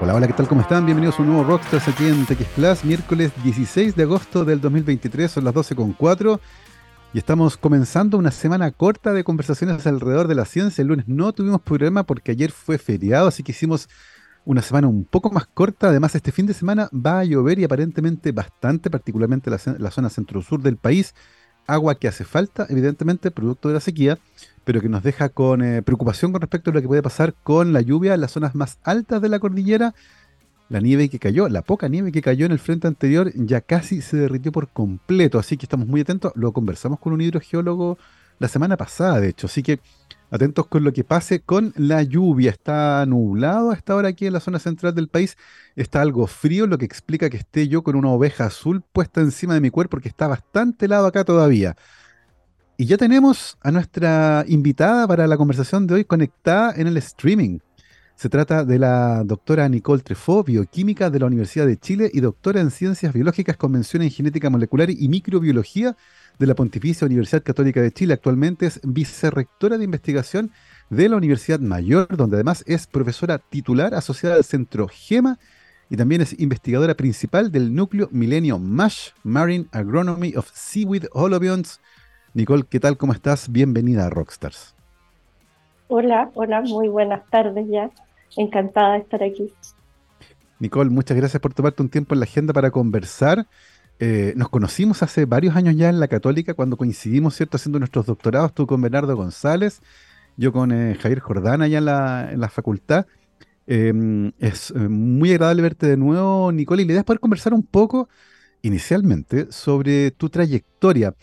Hola, hola, ¿qué tal? ¿Cómo están? Bienvenidos a un nuevo Rockstars aquí en TX Plus, miércoles 16 de agosto del 2023, son las 12.4 y estamos comenzando una semana corta de conversaciones alrededor de la ciencia. El lunes no tuvimos programa porque ayer fue feriado, así que hicimos una semana un poco más corta. Además, este fin de semana va a llover y aparentemente bastante, particularmente la, la zona centro-sur del país. Agua que hace falta, evidentemente, producto de la sequía pero que nos deja con eh, preocupación con respecto a lo que puede pasar con la lluvia en las zonas más altas de la cordillera. La nieve que cayó, la poca nieve que cayó en el frente anterior ya casi se derritió por completo, así que estamos muy atentos. Lo conversamos con un hidrogeólogo la semana pasada, de hecho, así que atentos con lo que pase con la lluvia. Está nublado a esta hora aquí en la zona central del país. Está algo frío, lo que explica que esté yo con una oveja azul puesta encima de mi cuerpo porque está bastante helado acá todavía. Y ya tenemos a nuestra invitada para la conversación de hoy conectada en el streaming. Se trata de la doctora Nicole Trefó, bioquímica de la Universidad de Chile y doctora en Ciencias Biológicas con mención en Genética Molecular y Microbiología de la Pontificia Universidad Católica de Chile. Actualmente es vicerrectora de investigación de la Universidad Mayor, donde además es profesora titular asociada al Centro GEMA y también es investigadora principal del núcleo Milenio MASH, Marine Agronomy of Seaweed Holobions, Nicole, ¿qué tal? ¿Cómo estás? Bienvenida a Rockstars. Hola, hola, muy buenas tardes ya. Encantada de estar aquí. Nicole, muchas gracias por tomarte un tiempo en la agenda para conversar. Eh, nos conocimos hace varios años ya en la Católica, cuando coincidimos, ¿cierto?, haciendo nuestros doctorados, tú con Bernardo González, yo con eh, Javier Jordán allá en la, facultad. Em, es eh, muy agradable verte de nuevo, Nicole, y la idea es poder conversar un poco, inicialmente, sobre tu trayectoria.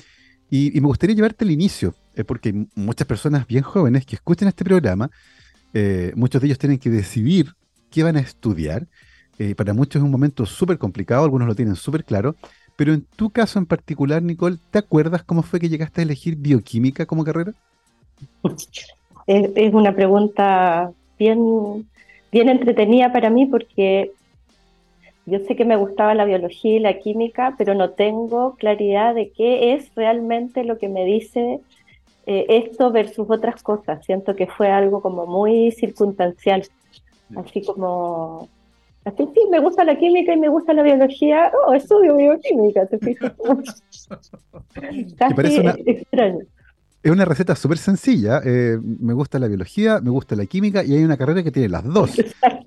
Y, me gustaría llevarte al inicio, porque hay muchas personas bien jóvenes que escuchan este programa, muchos de ellos tienen que decidir qué van a estudiar. Para muchos es un momento súper complicado, algunos lo tienen súper claro, pero en tu caso en particular, Nicole, ¿te acuerdas cómo fue que llegaste a elegir bioquímica como carrera? Es, una pregunta bien, bien entretenida para mí porque yo sé que me gustaba la biología y la química, pero no tengo claridad de qué es realmente lo que me dice eh, esto versus otras cosas. Siento que fue algo como muy circunstancial, así como, así sí, me gusta la química y me gusta la biología, oh, estudio bioquímica, te fijas. Casi extraño. Es una receta súper sencilla. Eh, me gusta la biología, me gusta la química y hay una carrera que tiene las dos.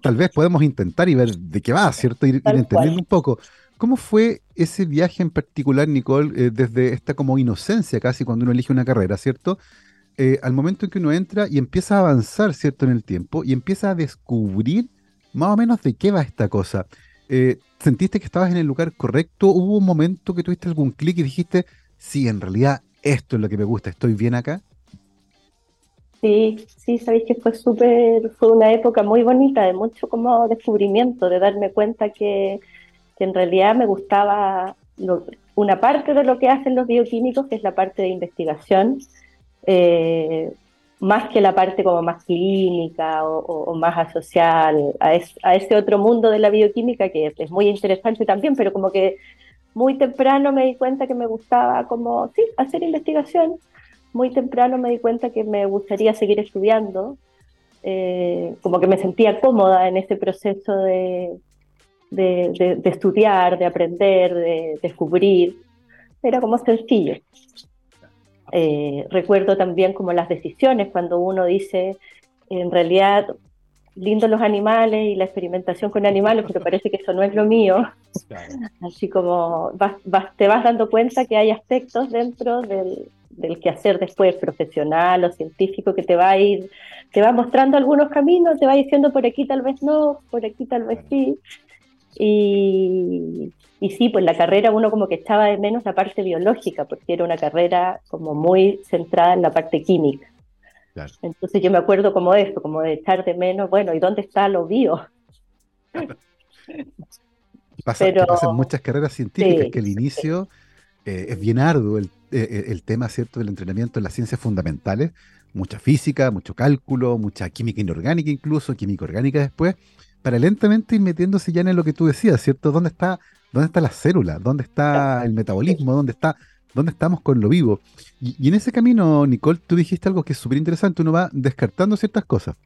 Tal vez podemos intentar y ver de qué va, ¿cierto? Ir, entendiendo un poco. ¿Cómo fue ese viaje en particular, Nicole, eh, desde esta como inocencia casi cuando uno elige una carrera, ¿cierto? Eh, al momento en que uno entra y empieza a avanzar, ¿cierto? En el tiempo y empieza a descubrir más o menos de qué va esta cosa. ¿Sentiste que estabas en el lugar correcto? ¿Hubo un momento que tuviste algún clic y dijiste, sí, en realidad esto es lo que me gusta, estoy bien acá? Sí, sí, sabéis que fue súper, fue una época muy bonita, de mucho como descubrimiento, de darme cuenta que, en realidad me gustaba una parte de lo que hacen los bioquímicos, que es la parte de investigación, eh, más que la parte como más clínica o, más asociada a, a, ese otro mundo de la bioquímica que es muy interesante también, pero como que muy temprano me di cuenta que me gustaba como, sí, hacer investigación. Muy temprano me di cuenta que me gustaría seguir estudiando, eh, como que me sentía cómoda en ese proceso de, de, estudiar, de aprender, de descubrir. Era como sencillo. Eh, recuerdo también como las decisiones, cuando uno dice, en realidad lindo los animales y la experimentación con animales, pero parece que eso no es lo mío. Así como te vas dando cuenta que hay aspectos dentro del, del quehacer después profesional o científico que te va a ir, te va mostrando algunos caminos, te va diciendo por aquí tal vez no, por aquí tal vez sí. Y, y sí, pues la carrera uno como que echaba de menos la parte biológica, porque era una carrera como muy centrada en la parte química. Entonces yo me acuerdo como esto, como de echar de menos, bueno, ¿y dónde está lo bio? Pasa, Pero, en muchas carreras científicas que el inicio eh, es bien arduo, el, eh, eh, el, tema cierto del entrenamiento en las ciencias fundamentales, mucha física, mucho cálculo, mucha química inorgánica incluso, química orgánica después, para lentamente ir metiéndose ya en lo que tú decías, ¿cierto? ¿Dónde está, dónde está la célula? ¿Dónde está el metabolismo? ¿Dónde está dónde estamos con lo vivo. Y, en ese camino, Nicole, tú dijiste algo que es súper interesante, uno va descartando ciertas cosas.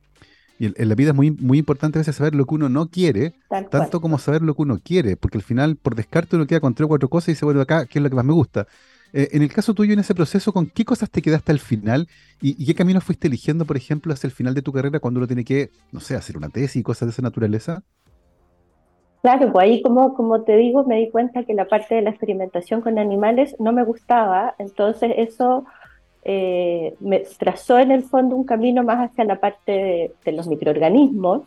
Y en, la vida es muy, muy importante a veces saber lo que uno no quiere, tanto como saber lo que uno quiere, porque al final, por descarte, uno queda con tres o cuatro cosas y dice, bueno, acá, ¿qué es lo que más me gusta? Eh, en el caso tuyo, en ese proceso, ¿con qué cosas te quedaste al final? ¿Y, qué camino fuiste eligiendo, por ejemplo, hacia el final de tu carrera cuando uno tiene que, no sé, hacer una tesis y cosas de esa naturaleza? Claro, pues ahí como, como te digo, me di cuenta que la parte de la experimentación con animales no me gustaba, entonces eso eh, me trazó en el fondo un camino más hacia la parte de, los microorganismos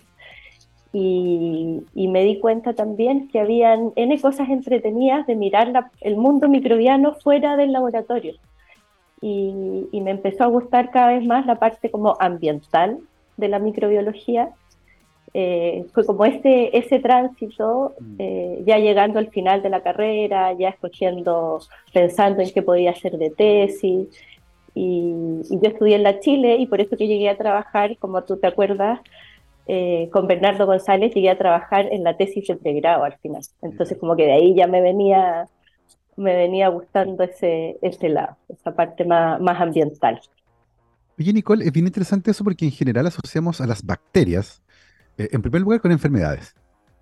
y, me di cuenta también que habían N cosas entretenidas de mirar el mundo microbiano fuera del laboratorio. Y, y, me empezó a gustar cada vez más la parte como ambiental de la microbiología. Eh, fue como ese, ese tránsito, mm. eh, ya llegando al final de la carrera, ya escogiendo, pensando en qué podía hacer de tesis, y, yo estudié en la Chile y por eso que llegué a trabajar, como tú te acuerdas, eh, con Bernardo González llegué a trabajar en la tesis de pregrado al final. Entonces como que de ahí ya me venía, me venía gustando ese, ese lado, esa parte más, más ambiental. Oye, Nicole, es bien interesante eso porque en general asociamos a las bacterias, eh, en primer lugar, con enfermedades.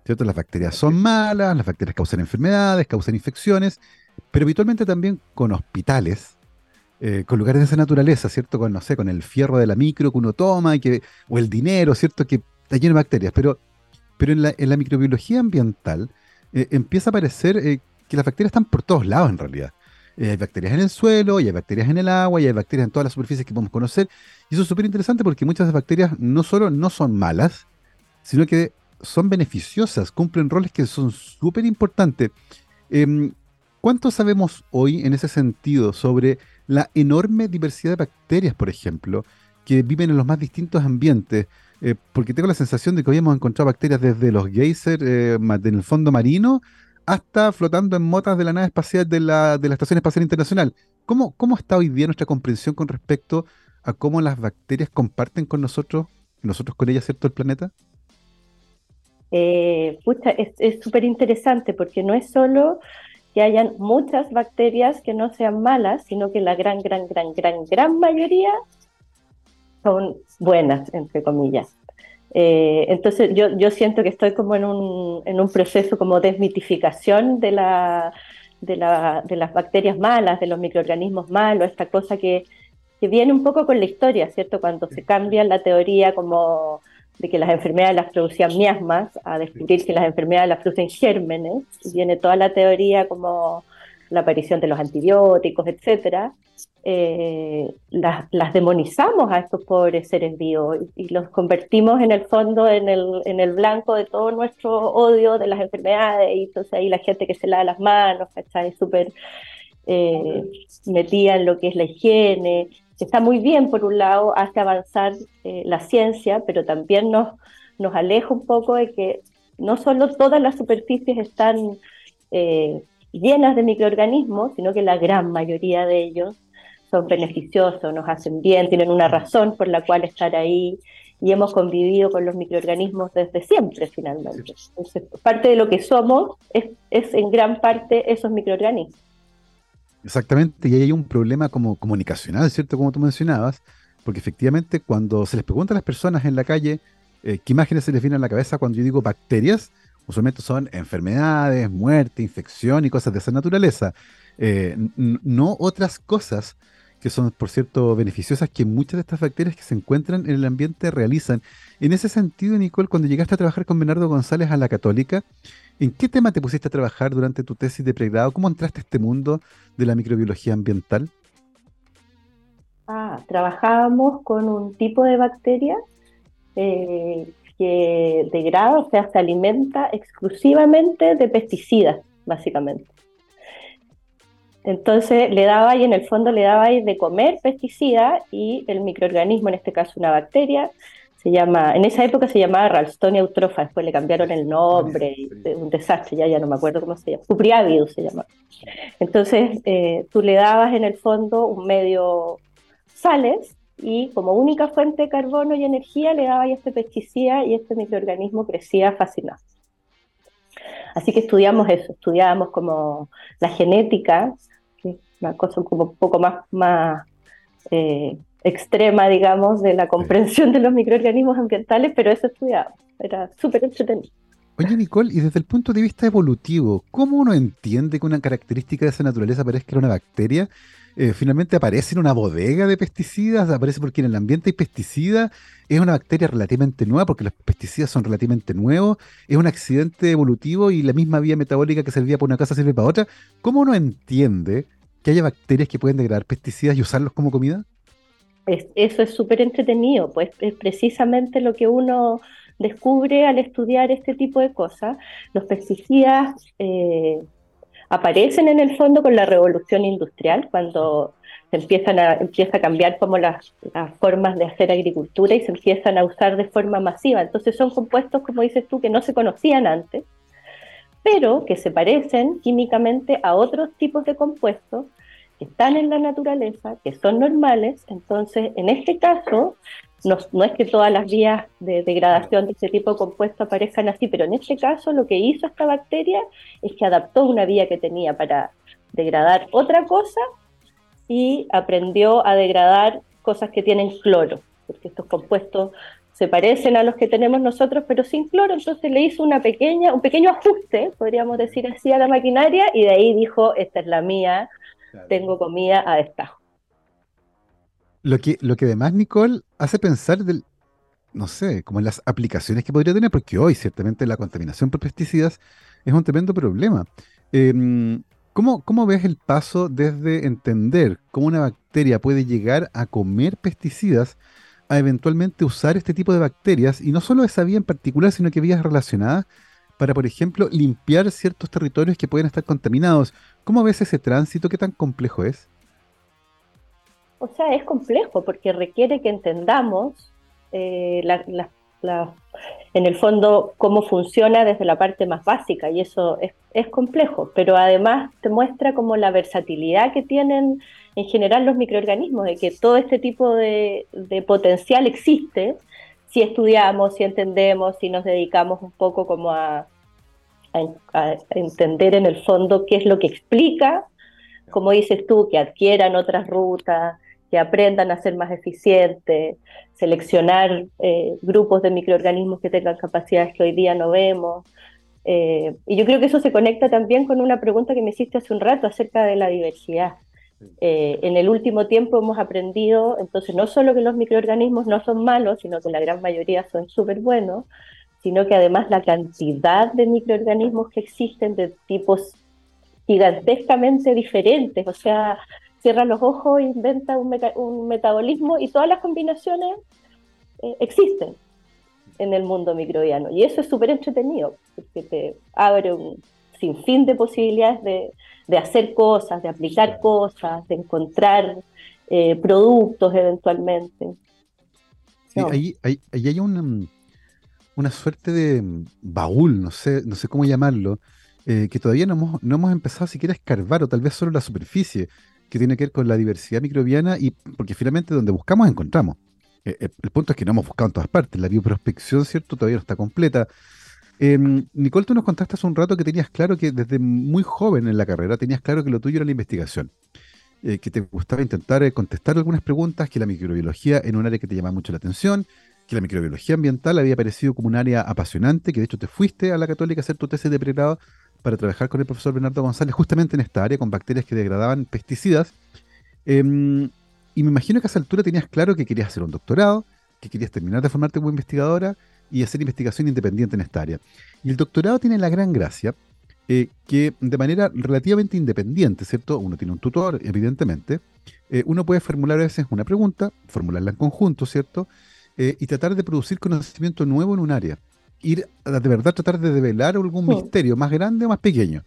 ¿Cierto? Las bacterias son malas, las bacterias causan enfermedades, causan infecciones, pero habitualmente también con hospitales, eh, con lugares de esa naturaleza, ¿cierto? Con, no sé, con el fierro de la micro que uno toma, y que, o el dinero, ¿cierto? Que está lleno de bacterias. Pero, pero en, la, microbiología ambiental eh, empieza a aparecer eh, que las bacterias están por todos lados en realidad. hay bacterias en el suelo, y hay bacterias en el agua, y hay bacterias en todas las superficies que podemos conocer. Y eso es súper interesante porque muchas de las bacterias no solo no son malas, sino que son beneficiosas, cumplen roles que son súper importantes. Em, ¿Cuánto sabemos hoy en ese sentido sobre la enorme diversidad de bacterias, por ejemplo, que viven en los más distintos ambientes? Eh, porque tengo la sensación de que hoy hemos encontrado bacterias desde los geysers eh, en el fondo marino hasta flotando en motas de la nave espacial de la, de la Estación Espacial Internacional. ¿Cómo, ¿Cómo está hoy día nuestra comprensión con respecto a cómo las bacterias comparten con nosotros, nosotros con ellas, ¿cierto?, el planeta? Eh, es súper interesante porque no es solo que hayan muchas bacterias que no sean malas, sino que la gran, gran, gran, gran, gran mayoría son buenas, entre comillas. Eh, entonces yo, yo siento que estoy como en un, en un proceso como desmitificación de, la, de, la, de las bacterias malas, de los microorganismos malos, esta cosa que, que viene un poco con la historia, ¿cierto? Cuando se cambia la teoría como de que las enfermedades las producían miasmas, a descubrir que las enfermedades las producen gérmenes, viene toda la teoría como la aparición de los antibióticos, etcétera, eh, las, demonizamos a estos pobres seres vivos y, los convertimos en el fondo en el, en el blanco de todo nuestro odio de las enfermedades, y entonces ahí la gente que se lava las manos, ¿cachai? Súper eh, metida en lo que es la higiene, está muy bien, por un lado, hace avanzar eh, la ciencia, pero también nos, nos aleja un poco de que no solo todas las superficies están llenas de microorganismos, sino que la gran mayoría de ellos son beneficiosos, nos hacen bien, tienen una razón por la cual estar ahí y hemos convivido con los microorganismos desde siempre finalmente. Entonces, parte de lo que somos es, es en gran parte esos microorganismos. Exactamente, y ahí hay un problema como comunicacional, ¿cierto? Como tú mencionabas, porque efectivamente cuando se les pregunta a las personas en la calle eh, qué imágenes se les vienen a la cabeza cuando yo digo bacterias, usualmente son enfermedades, muerte, infección y cosas de esa naturaleza, eh, no otras cosas que son, por cierto, beneficiosas que muchas de estas bacterias que se encuentran en el ambiente realizan. En ese sentido, Nicole, cuando llegaste a trabajar con Bernardo González a la Católica, ¿En qué tema te pusiste a trabajar durante tu tesis de pregrado? ¿Cómo entraste a este mundo de la microbiología ambiental? Ah, trabajábamos con un tipo de bacteria eh, que degrada, o sea, se alimenta exclusivamente de pesticidas, básicamente. Entonces le daba y en el fondo le daba de comer pesticida y el microorganismo, en este caso una bacteria, se llama, en esa época se llamaba Ralstonia eutrofa, después le cambiaron el nombre, un desastre, ya, ya no me acuerdo cómo se llama, Cupriavidus se llama. Entonces eh, tú le dabas en el fondo un medio sales y como única fuente de carbono y energía le dabas este pesticida y este microorganismo crecía fascinado. Así que estudiamos eso, estudiábamos como la genética, que es una cosa como un poco más, más eh, extrema, digamos, de la comprensión de los microorganismos ambientales, pero eso estudiaba, era súper entretenido. Oye, Nicole, y desde el punto de vista evolutivo, ¿cómo uno entiende que una característica de esa naturaleza parezca una bacteria? Eh, finalmente aparece en una bodega de pesticidas, aparece porque en el ambiente hay pesticidas, es una bacteria relativamente nueva porque los pesticidas son relativamente nuevos, es un accidente evolutivo y la misma vía metabólica que servía para una cosa sirve para otra. ¿Cómo uno entiende que haya bacterias que pueden degradar pesticidas y usarlos como comida? eso es súper entretenido, pues es precisamente lo que uno descubre al estudiar este tipo de cosas. Los pesticidas eh, aparecen en el fondo con la revolución industrial, cuando se empiezan a, empieza a cambiar como las, las, formas de hacer agricultura y se empiezan a usar de forma masiva. Entonces son compuestos, como dices tú, que no se conocían antes, pero que se parecen químicamente a otros tipos de compuestos que están en la naturaleza, que son normales. Entonces, en este caso, no, es que todas las vías de degradación de este tipo de compuesto aparezcan así, pero en este caso lo que hizo esta bacteria es que adaptó una vía que tenía para degradar otra cosa y aprendió a degradar cosas que tienen cloro, porque estos compuestos se parecen a los que tenemos nosotros, pero sin cloro, entonces le hizo una pequeña, un pequeño ajuste, podríamos decir así, a la maquinaria, y de ahí dijo, esta es la mía, tengo comida a destajo. Lo que, lo que además, Nicole, hace pensar del, no sé, como en las aplicaciones que podría tener, porque hoy ciertamente la contaminación por pesticidas es un tremendo problema. Em, ¿cómo, ¿Cómo ves el paso desde entender cómo una bacteria puede llegar a comer pesticidas a eventualmente usar este tipo de bacterias, y no solo esa vía en particular, sino que vías relacionadas para, por ejemplo, limpiar ciertos territorios que pueden estar contaminados? ¿Cómo ves ese tránsito? ¿Qué tan complejo es? O sea, es complejo porque requiere que entendamos eh, en el fondo cómo funciona desde la parte más básica y eso es, complejo, pero además te muestra como la versatilidad que tienen en general los microorganismos, de que todo este tipo de, potencial existe si estudiamos, si entendemos, si nos dedicamos un poco como a, a entender en el fondo qué es lo que explica como dices tú, que adquieran otras rutas, que aprendan a ser más eficientes, seleccionar eh, grupos de microorganismos que tengan capacidades que hoy día no vemos. Eh, y yo creo que eso se conecta también con una pregunta que me hiciste hace un rato acerca de la diversidad. Eh, en el último tiempo hemos aprendido, entonces, no solo que los microorganismos no son malos, sino que la gran mayoría son súper buenos, sino que además la cantidad de microorganismos que existen de tipos gigantescamente diferentes, o sea, cierra los ojos, inventa un, metabolismo y todas las combinaciones eh, existen en el mundo microbiano. Y eso es súper entretenido, porque te abre un sinfín de posibilidades de, hacer cosas, de aplicar cosas, de encontrar eh, productos eventualmente. Sí, ahí, hay una, una suerte de baúl, no sé, no sé cómo llamarlo, eh, que todavía no hemos, no hemos empezado siquiera a escarbar, o tal vez solo la superficie, que tiene que ver con la diversidad microbiana y porque finalmente donde buscamos encontramos. Eh, eh, el punto es que no hemos buscado en todas partes. La bioprospección, ¿cierto? Todavía no está completa. Em, Nicole, tú nos contaste hace un rato que tenías claro que desde muy joven en la carrera tenías claro que lo tuyo era la investigación. Eh, que te gustaba intentar contestar algunas preguntas, que la microbiología en un área que te llamaba mucho la atención, que la microbiología ambiental había parecido como un área apasionante, que de hecho te fuiste a la católica a hacer tu tesis de pregrado para trabajar con el profesor Bernardo González justamente en esta área, con bacterias que degradaban pesticidas. Em, y me imagino que a esa altura tenías claro que querías hacer un doctorado, que querías terminar de formarte como investigadora y hacer investigación independiente en esta área. Y el doctorado tiene la gran gracia eh, que de manera relativamente independiente, ¿cierto? Uno tiene un tutor, evidentemente. Eh, uno puede formular a veces una pregunta, formularla en conjunto, ¿cierto? Eh, y tratar de producir conocimiento nuevo en un área ir a de verdad tratar de develar algún misterio, más grande o más pequeño.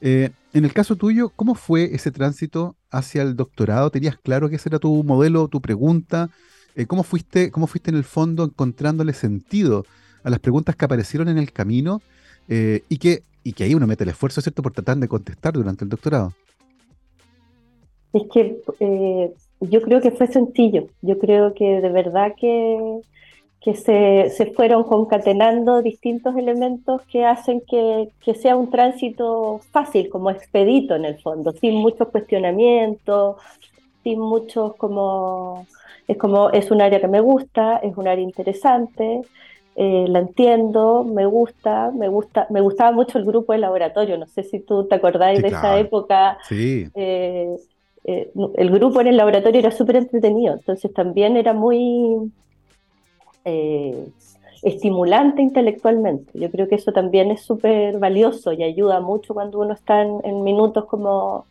Eh, en el caso tuyo, ¿cómo fue ese tránsito hacia el doctorado? ¿Tenías claro que ese era tu modelo, tu pregunta? Eh, ¿cómo, fuiste, ¿Cómo fuiste en el fondo encontrándole sentido a las preguntas que aparecieron en el camino eh, y, que, y que ahí uno mete el esfuerzo, ¿cierto?, por tratar de contestar durante el doctorado. Es que yo creo que fue sencillo. Yo creo que de verdad que que se, se, fueron concatenando distintos elementos que hacen que, que, sea un tránsito fácil, como expedito en el fondo, sin muchos cuestionamientos. sin muchos como, es como, es un área que me gusta, es un área interesante, eh, la entiendo, me gusta, me gusta, me gustaba mucho el grupo de laboratorio, no sé si tú te acordáis de esa época. Sí. Eh, eh, el grupo en el laboratorio era súper entretenido, entonces también era muy estimulante intelectualmente. Yo creo que eso también es súper valioso y ayuda mucho cuando uno está en, minutos como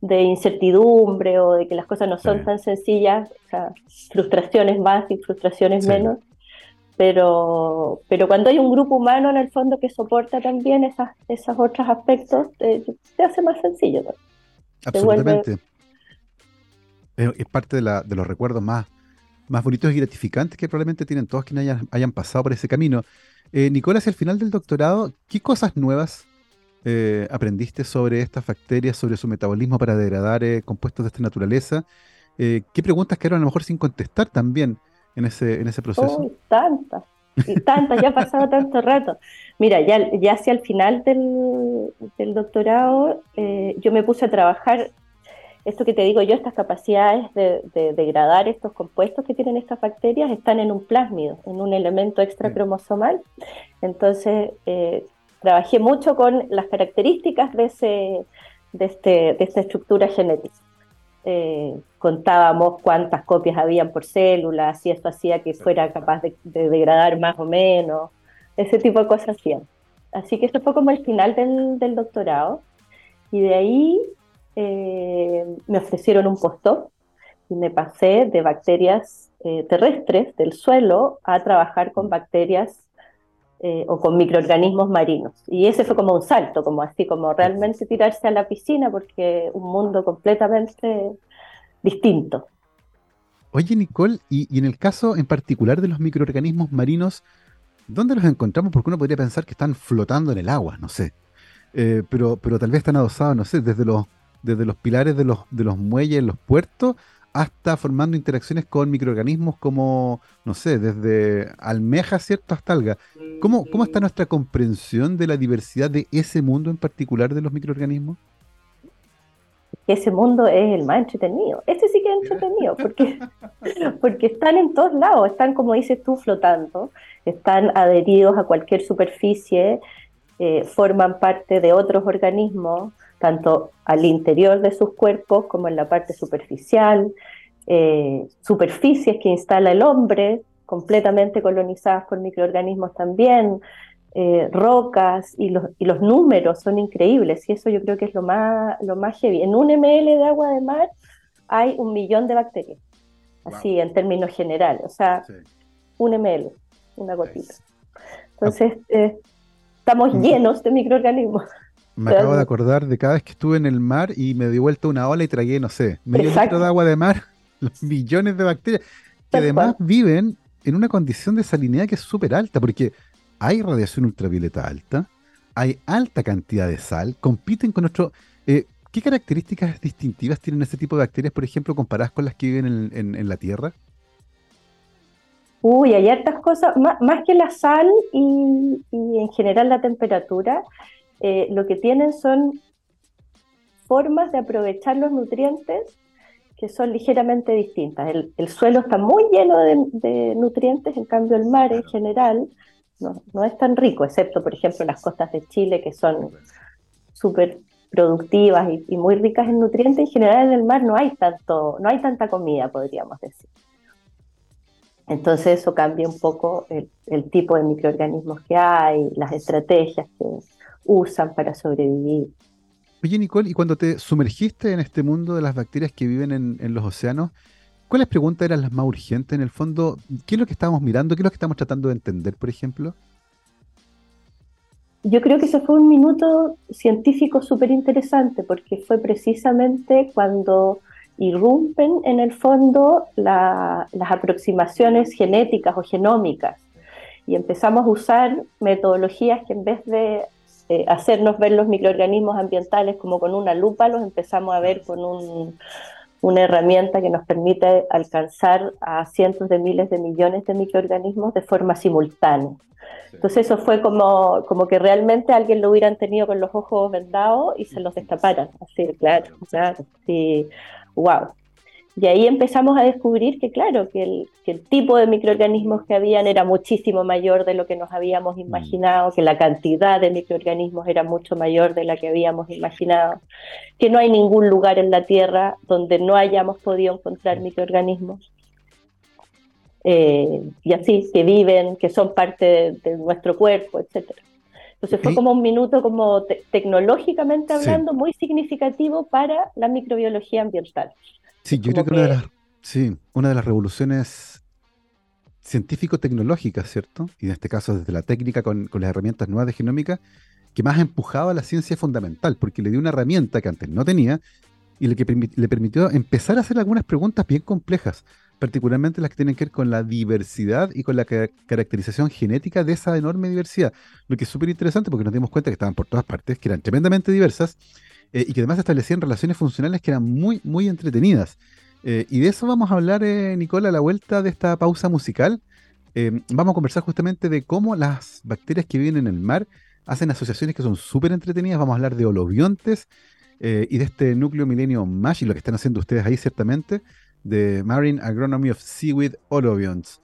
de incertidumbre o de que las cosas no son tan sencillas, o sea, frustraciones más y frustraciones menos pero, pero cuando hay un grupo humano en el fondo que soporta también esas, esos otros aspectos, eh, se hace más sencillo. Absolutamente. Es, parte de, la, de, los recuerdos más, más bonitos y gratificantes que probablemente tienen todos quienes hayan, pasado por ese camino. Eh, Nicolás, al final del doctorado, ¿qué cosas nuevas eh, aprendiste sobre estas bacterias, sobre su metabolismo para degradar eh, compuestos de esta naturaleza? ¿Qué preguntas quedaron a lo mejor sin contestar también? en ese, en ese proceso? tantas, tantas, ya ha pasado tanto rato. Mira, ya, ya hacia el final del, del doctorado eh, yo me puse a trabajar, esto que te digo yo, estas capacidades de, degradar estos compuestos que tienen estas bacterias están en un plásmido, en un elemento extracromosomal. Entonces, eh, trabajé mucho con las características de, ese, de, este, de esta estructura genética. Eh, contábamos cuántas copias habían por célula, si esto hacía que fuera capaz de, degradar más o menos, ese tipo de cosas hacían. Así que eso fue como el final del, doctorado. Y de ahí eh, me ofrecieron un postdoc y me pasé de bacterias eh, terrestres del suelo a trabajar con bacterias eh, o con microorganismos marinos. Y ese fue como un salto, como así, como realmente tirarse a la piscina, porque un mundo completamente distinto. Oye, Nicole, y, en el caso en particular de los microorganismos marinos, ¿dónde los encontramos? Porque uno podría pensar que están flotando en el agua, no sé. Pero, pero tal vez están adosados, no sé, desde los, desde los pilares de los, de los muelles en los puertos hasta formando interacciones con microorganismos como, no sé, desde almejas, ¿cierto?, hasta algas. ¿Cómo, ¿Cómo está nuestra comprensión de la diversidad de ese mundo en particular de los microorganismos? Ese mundo es el más entretenido. Ese sí que es entretenido, porque, porque están en todos lados, están, como dices tú, flotando, están adheridos a cualquier superficie, eh, forman parte de otros organismos, tanto al interior de sus cuerpos como en la parte superficial, eh, superficies que instala el hombre, completamente colonizadas por microorganismos también, eh, rocas y los, y los, números son increíbles y eso yo creo que es lo más, lo más heavy. En un ml de agua de mar hay un millón de bacterias, así en términos generales, o sea, un ml, una gotita. Entonces, eh, estamos llenos de microorganismos. Me acabo de acordar de cada vez que estuve en el mar y me di vuelta una ola y tragué, no sé, medio litro de agua de mar, los millones de bacterias, que además viven en una condición de salinidad que es súper alta, porque hay radiación ultravioleta alta, hay alta cantidad de sal, compiten con nuestro... Eh, ¿Qué características distintivas tienen ese tipo de bacterias, por ejemplo, comparadas con las que viven en, la Tierra? Uy, hay hartas cosas, más, que la sal y, y, en general la temperatura, eh, lo que tienen son formas de aprovechar los nutrientes que son ligeramente distintas. El, suelo está muy lleno de, nutrientes, en cambio el mar en general no, es tan rico, excepto por ejemplo las costas de Chile que son súper productivas y, muy ricas en nutrientes. En general en el mar no hay, tanto, no hay tanta comida, podríamos decir. Entonces eso cambia un poco el, el tipo de microorganismos que hay, las estrategias que, usan para sobrevivir. Oye, Nicole, y cuando te sumergiste en este mundo de las bacterias que viven en, los océanos, ¿cuáles preguntas eran las más urgentes en el fondo? ¿Qué es lo que estábamos mirando? ¿Qué es lo que estamos tratando de entender, por ejemplo? Yo creo que ese fue un minuto científico súper interesante porque fue precisamente cuando irrumpen en el fondo las aproximaciones genéticas o genómicas y empezamos a usar metodologías que en vez de eh, hacernos ver los microorganismos ambientales como con una lupa, los empezamos a ver con una herramienta que nos permite alcanzar a cientos de miles de millones de microorganismos de forma simultánea. Entonces eso fue como, como que realmente alguien lo hubieran tenido con los ojos vendados y se los destaparan. Así, claro, claro, sí, wow. Y ahí empezamos a descubrir que, claro, que el, que el, tipo de microorganismos que habían era muchísimo mayor de lo que nos habíamos imaginado, que la cantidad de microorganismos era mucho mayor de la que habíamos imaginado, que no hay ningún lugar en la Tierra donde no hayamos podido encontrar microorganismos. Eh, y así, que viven, que son parte de, nuestro cuerpo, etcétera. Entonces fue como un minuto como tecnológicamente hablando muy significativo para la microbiología ambiental. Sí, yo creo que, Una, de las, sí, una de las revoluciones científico-tecnológicas, ¿cierto? Y en este caso desde la técnica con, con las herramientas nuevas de genómica, que más empujaba a la ciencia fundamental, porque le dio una herramienta que antes no tenía y le, que le permitió empezar a hacer algunas preguntas bien complejas particularmente las que tienen que ver con la diversidad y con la caracterización genética de esa enorme diversidad. Lo que es súper interesante porque nos dimos cuenta que estaban por todas partes, que eran tremendamente diversas eh, y que además establecían relaciones funcionales que eran muy, muy entretenidas. Eh, y de eso vamos a hablar, eh, Nicola, a la vuelta de esta pausa musical. vamos a conversar justamente de cómo las bacterias que viven en el mar hacen asociaciones que son súper entretenidas. Vamos a hablar de holobiontes y de este núcleo milenio MASH y lo que están haciendo ustedes ahí ciertamente de Marine Agronomy of Seaweed Olobions.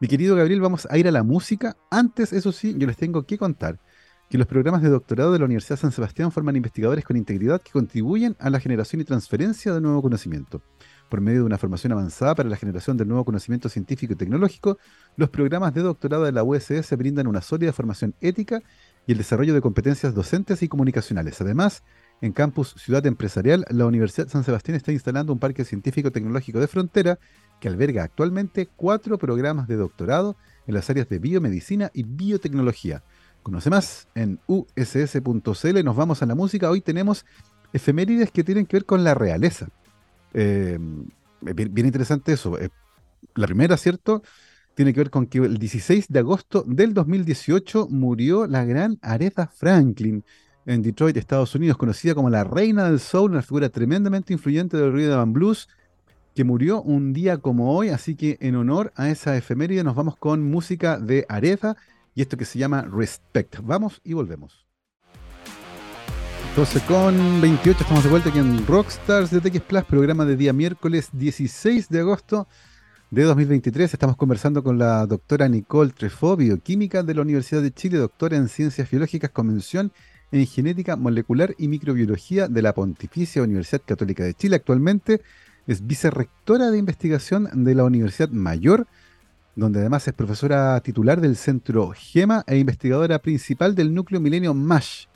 Mi querido Gabriel, vamos a ir a la música. Antes, eso sí, yo les tengo que contar que los programas de doctorado de la Universidad San Sebastián forman investigadores con integridad que contribuyen a la generación y transferencia de nuevo conocimiento. Por medio de una formación avanzada para la generación del nuevo conocimiento científico y tecnológico, los programas de doctorado de la USS brindan una sólida formación ética y el desarrollo de competencias docentes y comunicacionales. Además, en Campus Ciudad Empresarial, la Universidad San Sebastián está instalando un parque científico-tecnológico de frontera que alberga actualmente cuatro programas de doctorado en las áreas de biomedicina y biotecnología. Conoce más en uss.cl. Nos vamos a la música. Hoy tenemos efemérides que tienen que ver con la realeza. Eh, bien, interesante eso. Eh, la primera, ¿cierto? Tiene que ver con que el 16 de agosto del 2018 murió la gran Aretha Franklin, en Detroit, Estados Unidos, conocida como la reina del soul, una figura tremendamente influyente del rhythm blues, que murió un día como hoy, así que en honor a esa efeméride nos vamos con música de Aretha y esto que se llama Respect. Vamos y volvemos. 12 con 28, estamos de vuelta aquí en Rockstars de TX Plus, programa de día miércoles 16 de agosto de 2023. Estamos conversando con la doctora Nicole Trefo, bioquímica de la Universidad de Chile, doctora en Ciencias Biológicas, Convención en Genética Molecular y Microbiología de la Pontificia Universidad Católica de Chile. Actualmente es vicerrectora de investigación de la Universidad Mayor, donde además es profesora titular del Centro GEMA e investigadora principal del núcleo milenio MASH,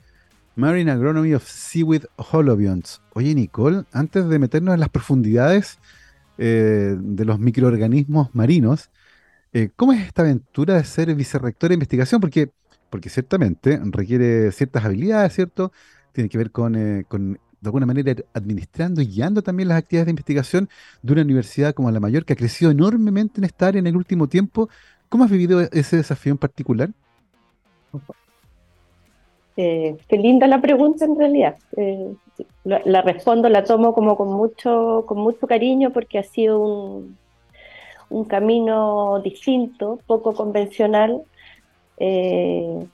Marine Agronomy of Seaweed Holobionts. Oye, Nicole, antes de meternos en las profundidades eh, de los microorganismos marinos, eh, ¿cómo es esta aventura de ser vicerrectora de investigación? Porque porque ciertamente requiere ciertas habilidades, ¿cierto? Tiene que ver con, eh, con, de alguna manera, administrando y guiando también las actividades de investigación de una universidad como la mayor, que ha crecido enormemente en esta área en el último tiempo. ¿Cómo has vivido ese desafío en particular? Eh, qué linda la pregunta en realidad. Eh, la, respondo, la tomo como con mucho, con mucho cariño porque ha sido un, un camino distinto, poco convencional, eh,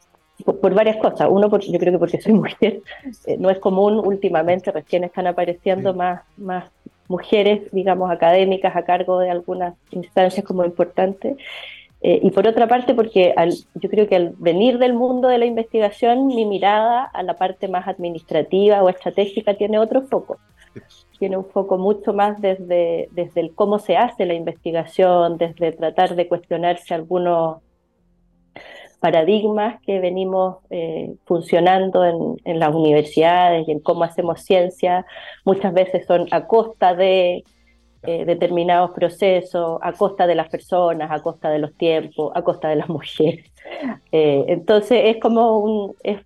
por, varias cosas. Uno, yo creo que porque soy mujer, eh, no es común últimamente, recién están apareciendo más, más mujeres, digamos, académicas a cargo de algunas instancias como importantes. Eh, y por otra parte, porque yo creo que al venir del mundo de la investigación, mi mirada a la parte más administrativa o estratégica tiene otro foco. Tiene un foco mucho más desde, desde el cómo se hace la investigación, desde tratar de cuestionarse algunos paradigmas que venimos eh, funcionando en, las universidades y en cómo hacemos ciencia, muchas veces son a costa de eh, determinados procesos, a costa de las personas, a costa de los tiempos, a costa de las mujeres. Eh, entonces es como un... Es,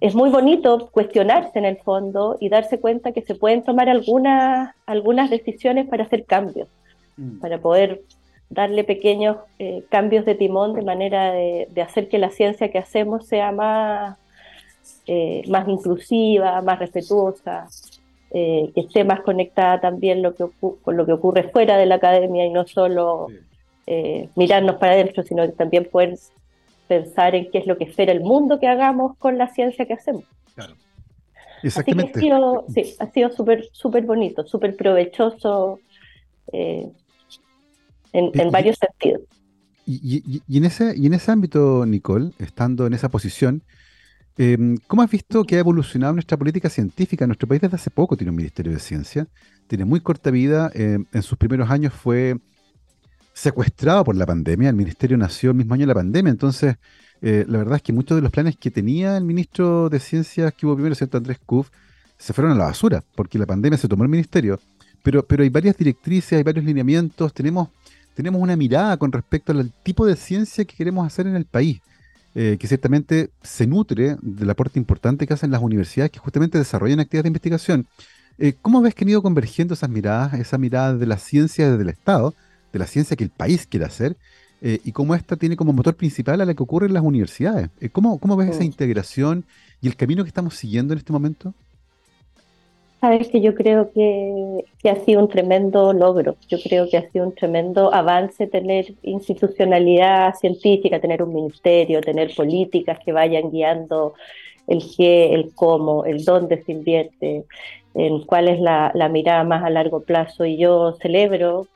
es muy bonito cuestionarse en el fondo y darse cuenta que se pueden tomar algunas, algunas decisiones para hacer cambios, mm. para poder darle pequeños eh, cambios de timón de manera de, hacer que la ciencia que hacemos sea más, eh, más inclusiva, más respetuosa, eh, que esté más conectada también lo que con lo que ocurre fuera de la academia y no solo mirarnos para adentro, sino que también poder pensar en qué es lo que espera el mundo que hagamos con la ciencia que hacemos. Exactamente. ha sido, sí, ha sido súper súper bonito, súper provechoso eh, en, varios sentidos. Y, en ese, y en ese ámbito, Nicole, estando en esa posición, em, ¿cómo has visto que ha evolucionado nuestra política científica? Nuestro país desde hace poco tiene un Ministerio de Ciencia, tiene muy corta vida, em, en sus primeros años fue secuestrado por la pandemia, el ministerio nació el mismo año de la pandemia, entonces eh, la verdad es que muchos de los planes que tenía el ministro de Ciencias que hubo primero, ¿cierto? Andrés Kuf, se fueron a la basura, porque la pandemia se tomó el ministerio. Pero, pero hay varias directrices, hay varios lineamientos, tenemos, tenemos una mirada con respecto al tipo de ciencia que queremos hacer en el país, eh, que ciertamente se nutre del aporte importante que hacen las universidades que justamente desarrollan actividades de investigación. Eh, ¿Cómo ves que han ido convergiendo esas miradas, esa mirada de la ciencia desde el Estado, de la ciencia que el país quiere hacer, eh, y cómo esta tiene como motor principal a la que ocurre en las universidades. ¿cómo, ¿Cómo ves esa mm. integración y el camino que estamos siguiendo en este momento? Sabes que yo creo que, que, ha sido un tremendo logro, yo creo que ha sido un tremendo avance tener institucionalidad científica, tener un ministerio, tener políticas que vayan guiando el qué, el cómo, el dónde se invierte, en cuál es la, la mirada más a largo plazo. Y yo celebro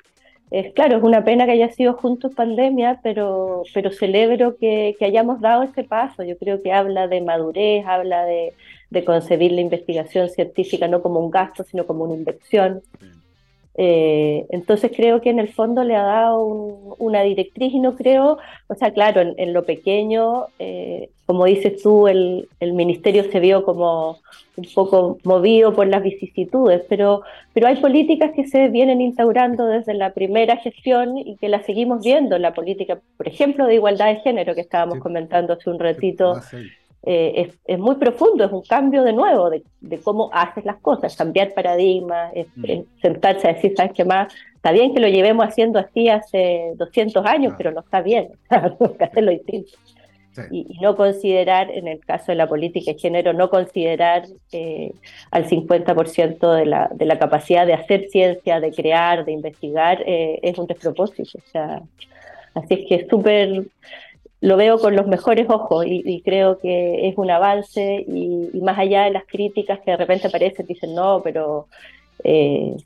es claro, es una pena que haya sido juntos pandemia, pero, pero celebro que, hayamos dado ese paso. Yo creo que habla de madurez, habla de, de concebir la investigación científica no como un gasto, sino como una inversión. Eh, entonces creo que en el fondo le ha dado una directriz y no creo, o sea, claro, en, lo pequeño, eh, como dices tú, el, el, ministerio se vio como un poco movido por las vicisitudes, pero, pero hay políticas que se vienen instaurando desde la primera gestión y que las seguimos viendo, la política, por ejemplo, de igualdad de género que estábamos comentando hace un ratito. Eh, es, muy profundo, es un cambio de nuevo de, cómo haces las cosas, cambiar paradigmas, es, mm. sentarse a decir, ¿sabes qué más? Está bien que lo llevemos haciendo así hace 200 años, pero no está bien, tenemos que hacerlo distinto. Y, no considerar, en el caso de la política de género, no considerar eh, al 50% de la, de la capacidad de hacer ciencia, de crear, de investigar, eh, es un despropósito. O sea, así es que es súper lo veo con los mejores ojos y, creo que es un avance y, más allá de las críticas que de repente aparecen, dicen no, pero eh,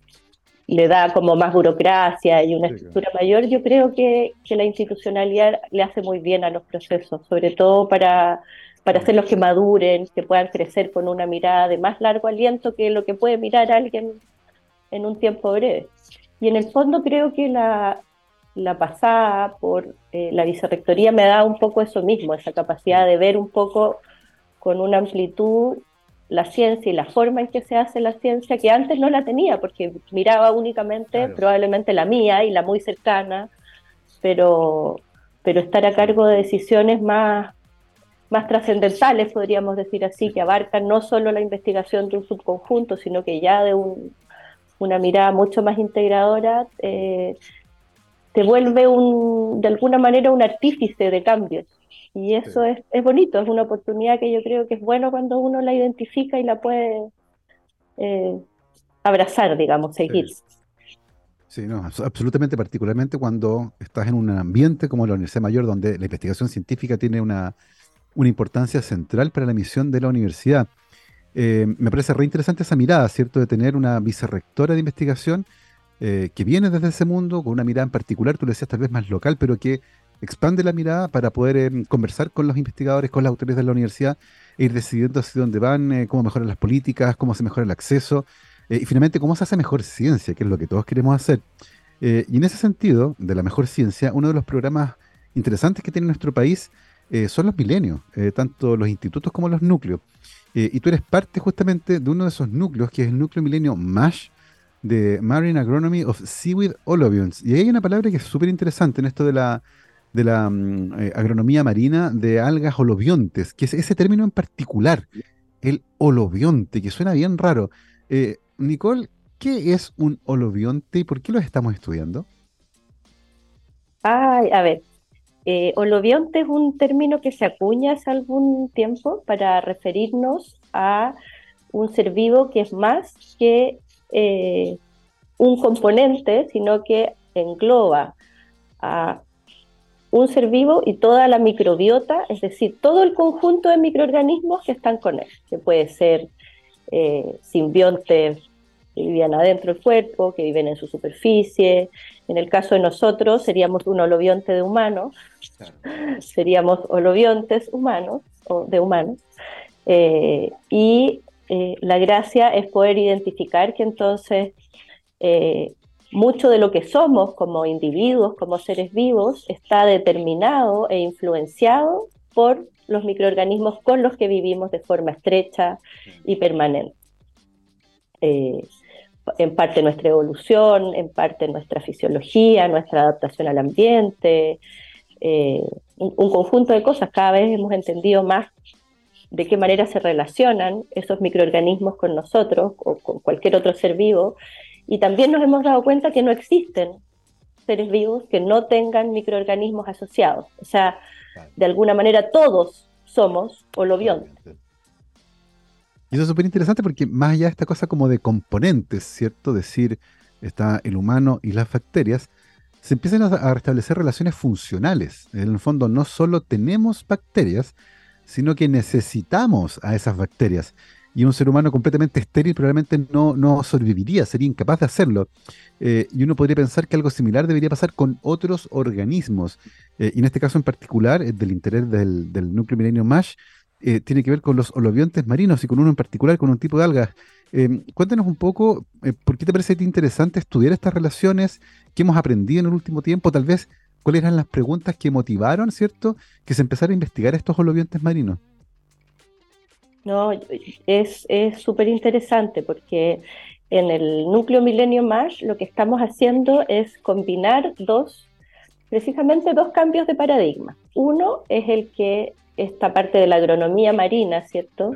le da como más burocracia y una estructura mayor, yo creo que, la institucionalidad le hace muy bien a los procesos, sobre todo para, para hacerlos que maduren, que puedan crecer con una mirada de más largo aliento que lo que puede mirar alguien en un tiempo breve. Y en el fondo creo que la, la pasada por eh, la vicerrectoría me da un poco eso mismo, esa capacidad de ver un poco con una amplitud la ciencia y la forma en que se hace la ciencia que antes no la tenía, porque miraba únicamente probablemente la mía y la muy cercana, pero, pero estar a cargo de decisiones más, más trascendentales, podríamos decir así, que abarcan no solo la investigación de un subconjunto, sino que ya de un, una mirada mucho más integradora, eh, se vuelve un, de alguna manera un artífice de cambios. Y eso es, es, bonito, es una oportunidad que yo creo que es bueno cuando uno la identifica y la puede eh, abrazar, digamos, seguir. Sí. no, absolutamente, particularmente cuando estás en un ambiente como la Universidad Mayor, donde la investigación científica tiene una, una importancia central para la misión de la universidad. Eh, me parece re interesante esa mirada, ¿cierto?, de tener una vicerrectora de investigación eh, que viene desde ese mundo, con una mirada en particular, tú le decías tal vez más local, pero que expande la mirada para poder em, conversar con los investigadores, con las autoridades de la universidad, e ir decidiendo hacia dónde van, eh, cómo mejoran las políticas, cómo se mejora el acceso, eh, y finalmente cómo se hace mejor ciencia, que es lo que todos queremos hacer. y en ese sentido, de la mejor ciencia, uno de los programas interesantes que tiene nuestro país son los milenios, tanto los institutos como los núcleos. y tú eres parte justamente de uno de esos núcleos, que es el núcleo milenio MASH, de Marine Agronomy of Seaweed Olobions. Y hay una palabra que es súper interesante en esto de la, de la mm, eh, agronomía marina de algas olobiontes, que es ese término en particular, el olobionte, que suena bien raro. Eh, Nicole, ¿qué es un olobionte y por qué lo estamos estudiando? Ay, a ver, eh, es un término que se acuña hace algún tiempo para referirnos a un ser vivo que es más que eh, un componente, sino que engloba a un ser vivo y toda la microbiota, es decir, todo el conjunto de microorganismos que están con él, que puede ser eh, simbiontes que vivían adentro del cuerpo, que viven en su superficie. En el caso de nosotros seríamos un holobionte de humanos, seríamos holobiontes humanos o de humanos. Eh, y eh, la gracia es poder identificar que entonces eh, mucho de lo que somos como individuos, como seres vivos, está determinado e influenciado por los microorganismos con los que vivimos de forma estrecha y permanente. en parte nuestra evolución, en parte nuestra fisiología, nuestra adaptación al ambiente, un, un, conjunto de cosas. Cada vez hemos entendido más de qué manera se relacionan esos microorganismos con nosotros o con cualquier otro ser vivo. Y también nos hemos dado cuenta que no existen seres vivos que no tengan microorganismos asociados. O sea, de alguna manera todos somos holobiontes. Y eso es súper interesante porque más allá de esta cosa como de componentes, ¿cierto? Decir, está el humano y las bacterias, se empiezan a restablecer relaciones funcionales. En el fondo no solo tenemos bacterias, sino que necesitamos a esas bacterias. Y un ser humano completamente estéril probablemente no, no sobreviviría, sería incapaz de hacerlo. Eh, y uno podría pensar que algo similar debería pasar con otros organismos. Eh, y en este caso en particular, eh, del interés del, del núcleo milenio MASH, tiene que ver con los holobiontes marinos y con uno en particular, con un tipo de algas. cuéntanos un poco, ¿por qué te parece interesante estudiar estas relaciones? ¿Qué hemos aprendido en el último tiempo? Tal vez cuáles eran las preguntas que motivaron, ¿cierto?, que se empezara a investigar estos holobiontes marinos. No, es súper interesante porque en el núcleo Milenio Más lo que estamos haciendo es combinar dos, precisamente dos cambios de paradigma. Uno es el que esta parte de la agronomía marina, ¿cierto?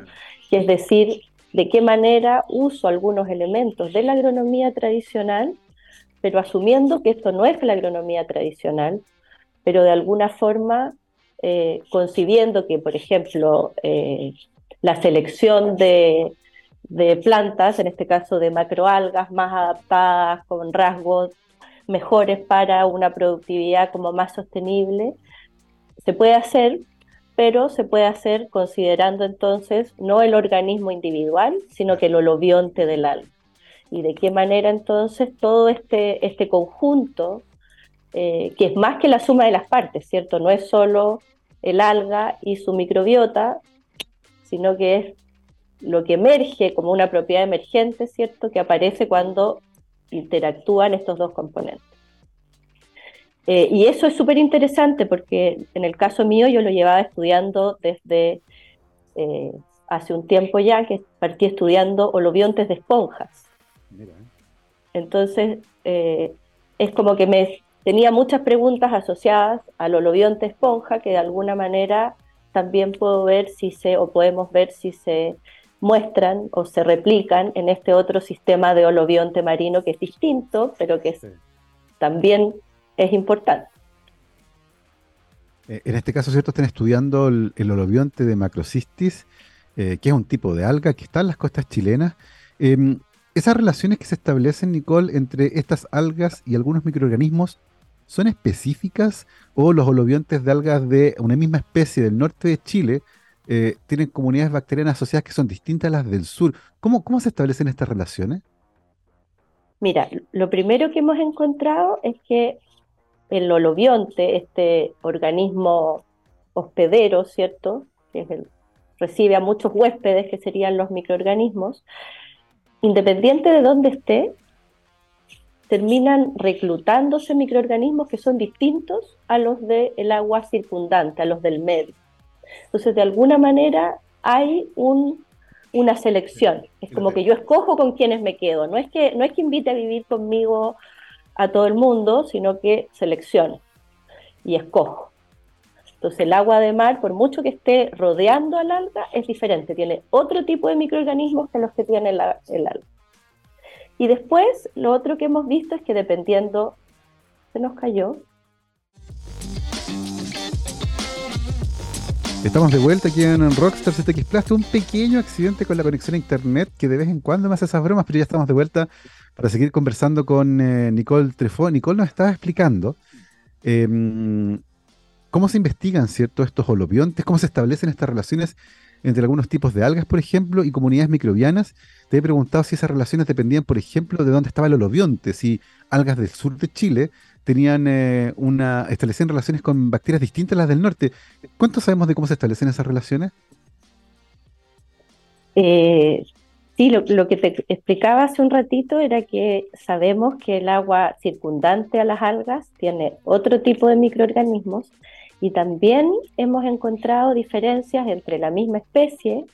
Que es decir, de qué manera uso algunos elementos de la agronomía tradicional pero asumiendo que esto no es la agronomía tradicional, pero de alguna forma eh, concibiendo que, por ejemplo, eh, la selección de, plantas, en este caso de macroalgas más adaptadas, con rasgos mejores para una productividad como más sostenible, se puede hacer, pero se puede hacer considerando entonces no el organismo individual, sino que el holobionte del alga y de qué manera entonces todo este, este conjunto, eh, que es más que la suma de las partes, ¿cierto? No es solo el alga y su microbiota, sino que es lo que emerge como una propiedad emergente, ¿cierto? Que aparece cuando interactúan estos dos componentes. Eh, y eso es súper interesante porque en el caso mío yo lo llevaba estudiando desde eh, hace un tiempo ya, que partí estudiando holobiontes de esponjas. Entonces, eh, es como que me tenía muchas preguntas asociadas al holobionte esponja que de alguna manera también puedo ver si se, o podemos ver si se muestran o se replican en este otro sistema de holobionte marino que es distinto, pero que también es importante. Eh, en este caso, ¿cierto? Están estudiando el, holobionte de macrocystis, eh, que es un tipo de alga que está en las costas chilenas. Em, esas relaciones que se establecen, Nicole, entre estas algas y algunos microorganismos, ¿son específicas o los holobiontes de algas de una misma especie del norte de Chile eh, tienen comunidades bacterianas asociadas que son distintas a las del sur? ¿Cómo, ¿Cómo se establecen estas relaciones? Mira, lo primero que hemos encontrado es que el holobionte, este organismo hospedero, ¿cierto? Recibe a muchos huéspedes, que serían los microorganismos, independiente de dónde esté, terminan reclutándose microorganismos que son distintos a los del agua circundante, a los del medio. Entonces, de alguna manera hay una selección. Es como que yo escojo con quienes me quedo. No es, que, no es que invite a vivir conmigo a todo el mundo, sino que selecciono y escojo. Entonces el agua de mar, por mucho que esté rodeando al alga, es diferente, tiene otro tipo de microorganismos que los que tiene el alga. Y después, lo otro que hemos visto es que dependiendo, se nos cayó. Estamos de vuelta aquí en Rockstar ZX Plus. Un pequeño accidente con la conexión a internet que de vez en cuando me hace esas bromas, pero ya estamos de vuelta para seguir conversando con eh, Nicole Trefó. Nicole nos estaba explicando em, cómo se investigan, ¿cierto?, estos holobiontes, cómo se establecen estas relaciones entre algunos tipos de algas, por ejemplo, y comunidades microbianas. Te he preguntado si esas relaciones dependían, por ejemplo, de dónde estaba el holobionte, si algas del sur de Chile tenían eh, una establecían relaciones con bacterias distintas a las del norte. ¿Cuánto sabemos de cómo se establecen esas relaciones? Eh, sí, lo, que te explicaba hace un ratito era que sabemos que el agua circundante a las algas tiene otro tipo de microorganismos y también hemos encontrado diferencias entre la misma especie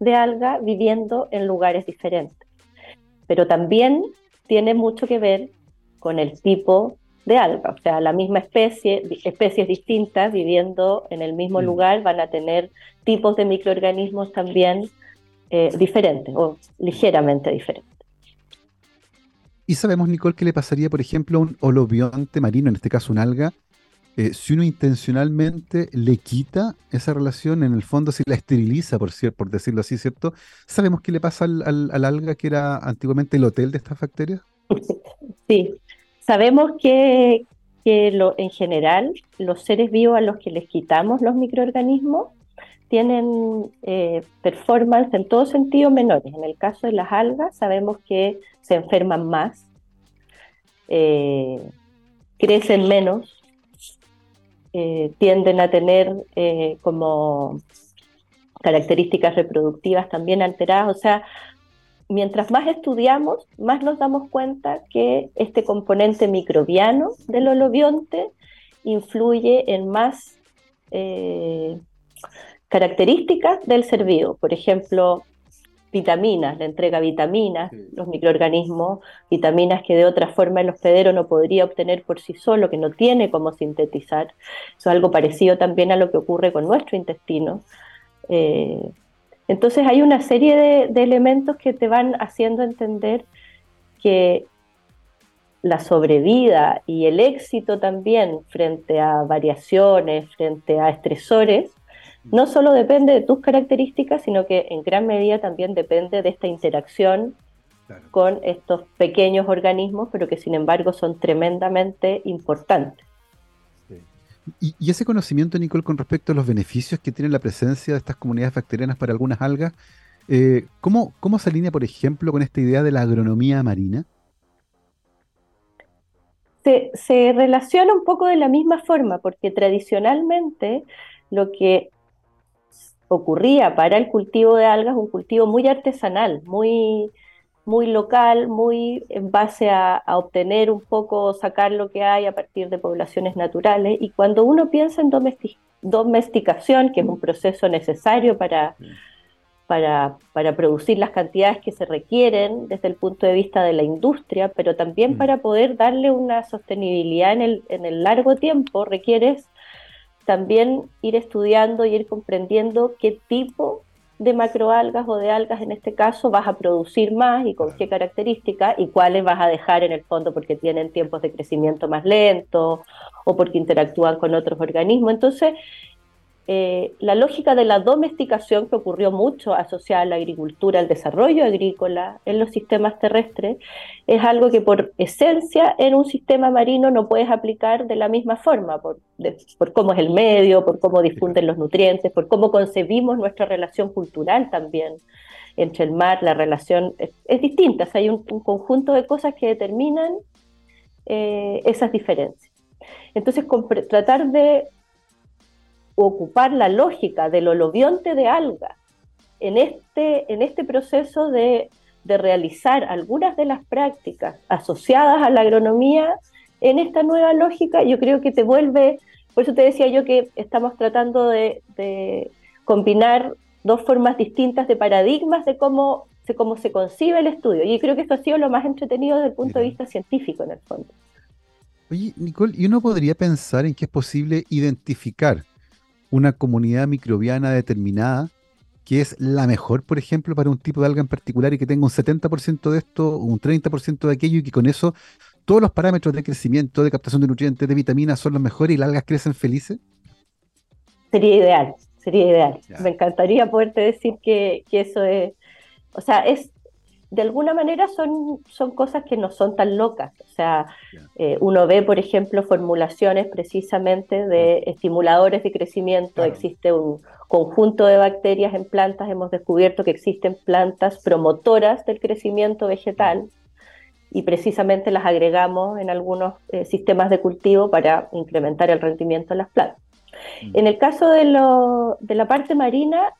de alga viviendo en lugares diferentes. Pero también tiene mucho que ver con el tipo de alga, o sea, la misma especie, especies distintas viviendo en el mismo mm. lugar van a tener tipos de microorganismos también eh, diferentes o ligeramente diferentes. ¿Y sabemos, Nicole, qué le pasaría, por ejemplo, a un holobionte marino, en este caso un alga, eh, si uno intencionalmente le quita esa relación, en el fondo si la esteriliza, por, por decirlo así, ¿cierto? ¿Sabemos qué le pasa al, alga que era antiguamente el hotel de estas bacterias? Sí, sabemos que, lo, en general los seres vivos a los que les quitamos los microorganismos tienen eh, performance en todo sentido menores. En el caso de las algas sabemos que se enferman más, eh, crecen menos, eh, tienden a tener eh, como características reproductivas también alteradas. O sea, mientras más estudiamos, más nos damos cuenta que este componente microbiano del holobionte influye en más eh, características del ser vivo. Por ejemplo, vitaminas, le entrega vitaminas, los microorganismos, vitaminas que de otra forma el hospedero no podría obtener por sí solo, que no tiene cómo sintetizar. Eso es algo parecido también a lo que ocurre con nuestro intestino. Eh, entonces hay una serie de, elementos que te van haciendo entender que la sobrevida y el éxito también frente a variaciones, frente a estresores, no solo depende de tus características, sino que en gran medida también depende de esta interacción con estos pequeños organismos, pero que sin embargo son tremendamente importantes. Y, ese conocimiento, Nicole, con respecto a los beneficios que tiene la presencia de estas comunidades bacterianas para algunas algas, eh, ¿cómo, ¿cómo se alinea, por ejemplo, con esta idea de la agronomía marina? Se, se relaciona un poco de la misma forma, porque tradicionalmente lo que ocurría para el cultivo de algas, un cultivo muy artesanal, muy, muy local, muy en base a, obtener un poco, sacar lo que hay a partir de poblaciones naturales. Y cuando uno piensa en domesticación, que es un proceso necesario para, para, para, producir las cantidades que se requieren desde el punto de vista de la industria, pero también mm. para poder darle una sostenibilidad en el, en el largo tiempo, requieres también ir estudiando y ir comprendiendo qué tipo de macroalgas o de algas en este caso vas a producir más y con qué características y cuáles vas a dejar en el fondo porque tienen tiempos de crecimiento más lentos o porque interactúan con otros organismos. Entonces, eh, la lógica de la domesticación que ocurrió mucho asociada a la agricultura, al desarrollo agrícola en los sistemas terrestres, es algo que por esencia en un sistema marino no puedes aplicar de la misma forma, por, cómo es el medio, por cómo difunden los nutrientes, por cómo concebimos nuestra relación cultural también entre el mar, la relación es, distinta, hay un, conjunto de cosas que determinan eh, esas diferencias. Entonces, tratar de ocupar la lógica del holobionte de alga en este, en este proceso de, realizar algunas de las prácticas asociadas a la agronomía en esta nueva lógica, yo creo que te vuelve, por eso te decía yo que estamos tratando de, combinar dos formas distintas de paradigmas de cómo, de cómo se concibe el estudio. Y creo que esto ha sido lo más entretenido desde el punto de vista científico en el fondo. Oye, Nicole, ¿y uno podría pensar en que es posible identificar una comunidad microbiana determinada que es la mejor, por ejemplo, para un tipo de alga en particular y que tenga un 70% de esto, un 30% de aquello y que con eso todos los parámetros de crecimiento, de captación de nutrientes, de vitaminas son los mejores y las algas crecen felices? Sería ideal, sería ideal. Me encantaría poderte decir que, eso es, o sea, es, de alguna manera son, son cosas que no son tan locas. O sea, eh, uno ve, por ejemplo, formulaciones precisamente de estimuladores de crecimiento. Existe un conjunto de bacterias en plantas. Hemos descubierto que existen plantas promotoras del crecimiento vegetal y precisamente las agregamos en algunos eh, sistemas de cultivo para incrementar el rendimiento de las plantas. Mm. En el caso de, de la parte marina,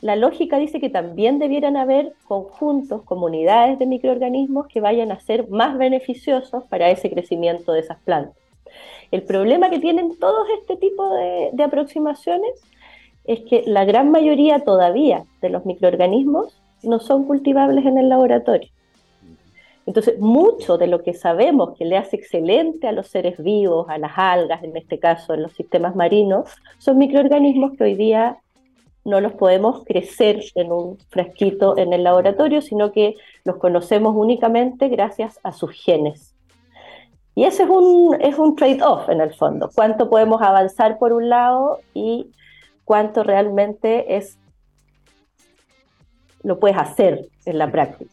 la lógica dice que también debieran haber conjuntos, comunidades de microorganismos que vayan a ser más beneficiosos para ese crecimiento de esas plantas. El problema que tienen todos este tipo de, aproximaciones es que la gran mayoría todavía de los microorganismos no son cultivables en el laboratorio. Entonces, mucho de lo que sabemos que le hace excelente a los seres vivos, a las algas, en este caso en los sistemas marinos, son microorganismos que hoy día no los podemos crecer en un frasquito en el laboratorio, sino que los conocemos únicamente gracias a sus genes. Y ese es un, es un trade-off en el fondo, cuánto podemos avanzar por un lado y cuánto realmente es lo puedes hacer en la práctica.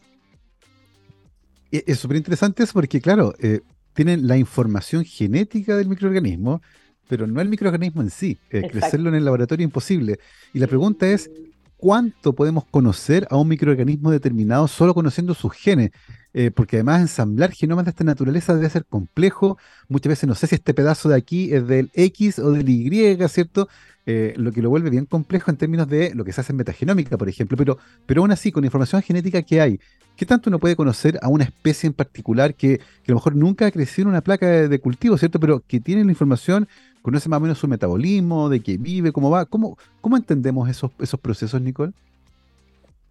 Es súper interesante eso porque, claro, eh, tienen la información genética del microorganismo, pero no el microorganismo en sí. Eh, crecerlo en el laboratorio es imposible. Y la pregunta es, ¿cuánto podemos conocer a un microorganismo determinado solo conociendo sus genes? Eh, porque además ensamblar genomas de esta naturaleza debe ser complejo. Muchas veces no sé si este pedazo de aquí es del X o del Y, ¿cierto? Eh, lo que lo vuelve bien complejo en términos de lo que se hace en metagenómica, por ejemplo. Pero, pero aún así, con la información genética que hay, ¿qué tanto uno puede conocer a una especie en particular que, que a lo mejor nunca ha crecido en una placa de, cultivo, ¿cierto? Pero que tiene la información conoce más o menos su metabolismo, de qué vive, cómo va. ¿Cómo, cómo entendemos esos, esos procesos, Nicole?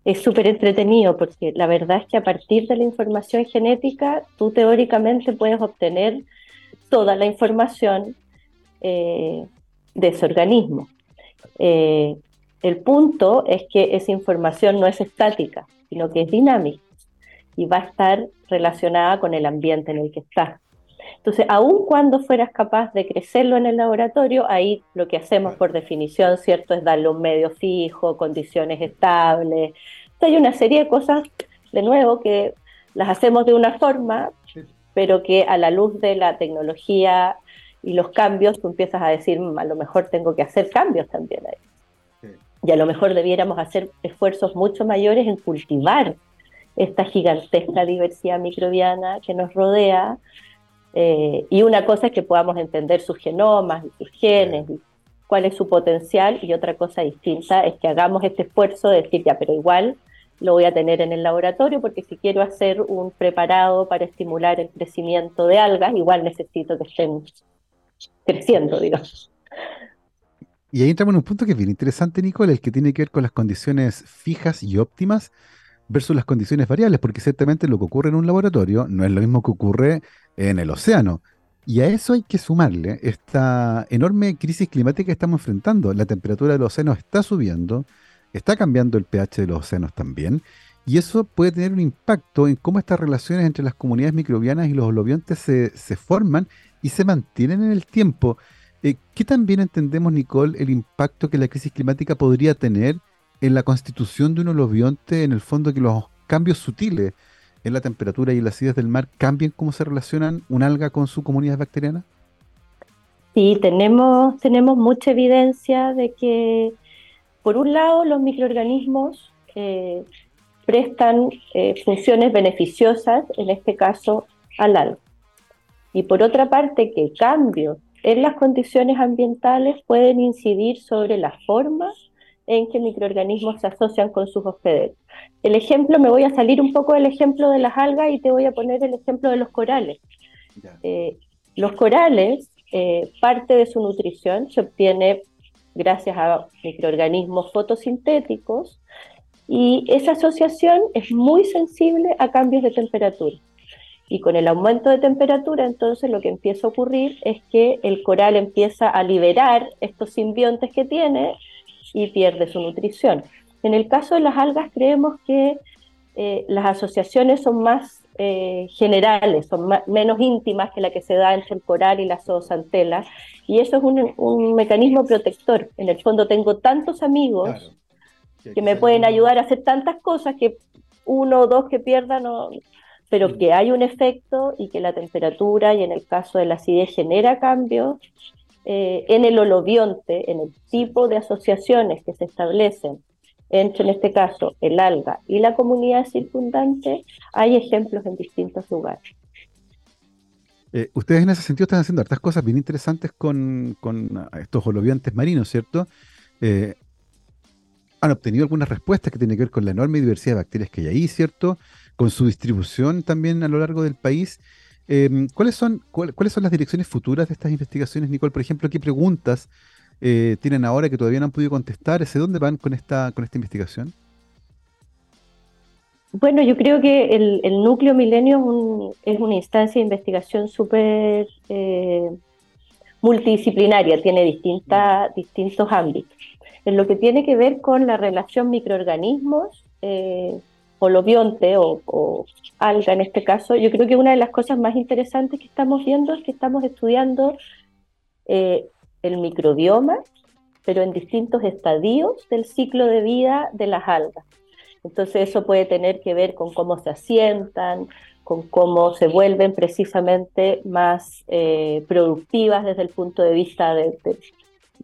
Es súper entretenido porque la verdad es que a partir de la información genética, tú teóricamente puedes obtener toda la información eh, de ese organismo. Eh, el punto es que esa información no es estática, sino que es dinámica y va a estar relacionada con el ambiente en el que está. Entonces, aun cuando fueras capaz de crecerlo en el laboratorio, ahí lo que hacemos por definición, ¿cierto?, es darle un medio fijo, condiciones estables. hay una serie de cosas, de nuevo, que las hacemos de una forma, pero que a la luz de la tecnología y los cambios, tú empiezas a decir, mm, a lo mejor tengo que hacer cambios también ahí. Y a lo mejor debiéramos hacer esfuerzos mucho mayores en cultivar esta gigantesca diversidad microbiana que nos rodea, eh, y una cosa es que podamos entender sus genomas, sus genes, y cuál es su potencial, y otra cosa distinta es que hagamos este esfuerzo de decir, ya, pero igual lo voy a tener en el laboratorio porque si quiero hacer un preparado para estimular el crecimiento de algas, igual necesito que estén creciendo, digamos. Y ahí entramos en un punto que es bien interesante, Nicole, el que tiene que ver con las condiciones fijas y óptimas versus las condiciones variables, porque ciertamente lo que ocurre en un laboratorio no es lo mismo que ocurre en el océano. Y a eso hay que sumarle esta enorme crisis climática que estamos enfrentando. La temperatura del océano está subiendo, está cambiando el pH de los océanos también, y eso puede tener un impacto en cómo estas relaciones entre las comunidades microbianas y los holobiontes se, se forman y se mantienen en el tiempo. Eh, ¿Qué también entendemos, Nicole, el impacto que la crisis climática podría tener en la constitución de un holobionte, en el fondo que los cambios sutiles en la temperatura y las acidez del mar cambien cómo se relacionan un alga con su comunidad bacteriana? Sí, tenemos, tenemos mucha evidencia de que, por un lado, los microorganismos eh, prestan eh, funciones beneficiosas, en este caso, al alga. Y por otra parte, que cambios en las condiciones ambientales pueden incidir sobre la forma en que microorganismos se asocian con sus hospederos. El ejemplo, me voy a salir un poco del ejemplo de las algas y te voy a poner el ejemplo de los corales. Eh, los corales, eh, parte de su nutrición se obtiene gracias a microorganismos fotosintéticos y esa asociación es muy sensible a cambios de temperatura. Y con el aumento de temperatura, entonces lo que empieza a ocurrir es que el coral empieza a liberar estos simbiontes que tiene y pierde su nutrición. En el caso de las algas creemos que eh, las asociaciones son más eh, generales, son menos íntimas que la que se da entre el coral y la zoosantela, y eso es un, mecanismo protector. En el fondo tengo tantos amigos que me pueden ayudar a hacer tantas cosas que uno o dos que pierdan, pero que hay un efecto y que la temperatura y en el caso de la acidez genera cambios. Eh, en el holobionte, en el tipo de asociaciones que se establecen entre, en este caso, el alga y la comunidad circundante, hay ejemplos en distintos lugares. Eh, ustedes en ese sentido están haciendo hartas cosas bien interesantes con, estos holobiontes marinos, ¿cierto? Eh, han obtenido algunas respuestas que tienen que ver con la enorme diversidad de bacterias que hay ahí, ¿cierto? Con su distribución también a lo largo del país. Em, ¿cuáles, son, ¿Cuáles son las direcciones futuras de estas investigaciones, Nicole? Por ejemplo, ¿qué preguntas eh, tienen ahora que todavía no han podido contestar? ¿Hacia dónde van con esta, con esta investigación? Bueno, yo creo que el, núcleo milenio es, una instancia de investigación súper eh, multidisciplinaria, tiene distintas, distintos ámbitos. En lo que tiene que ver con la relación microorganismos, eh, holobionte o, o, alga en este caso, yo creo que una de las cosas más interesantes que estamos viendo es que estamos estudiando eh, el microbioma, pero en distintos estadios del ciclo de vida de las algas. Entonces eso puede tener que ver con cómo se asientan, con cómo se vuelven precisamente más eh, productivas desde el punto de vista de,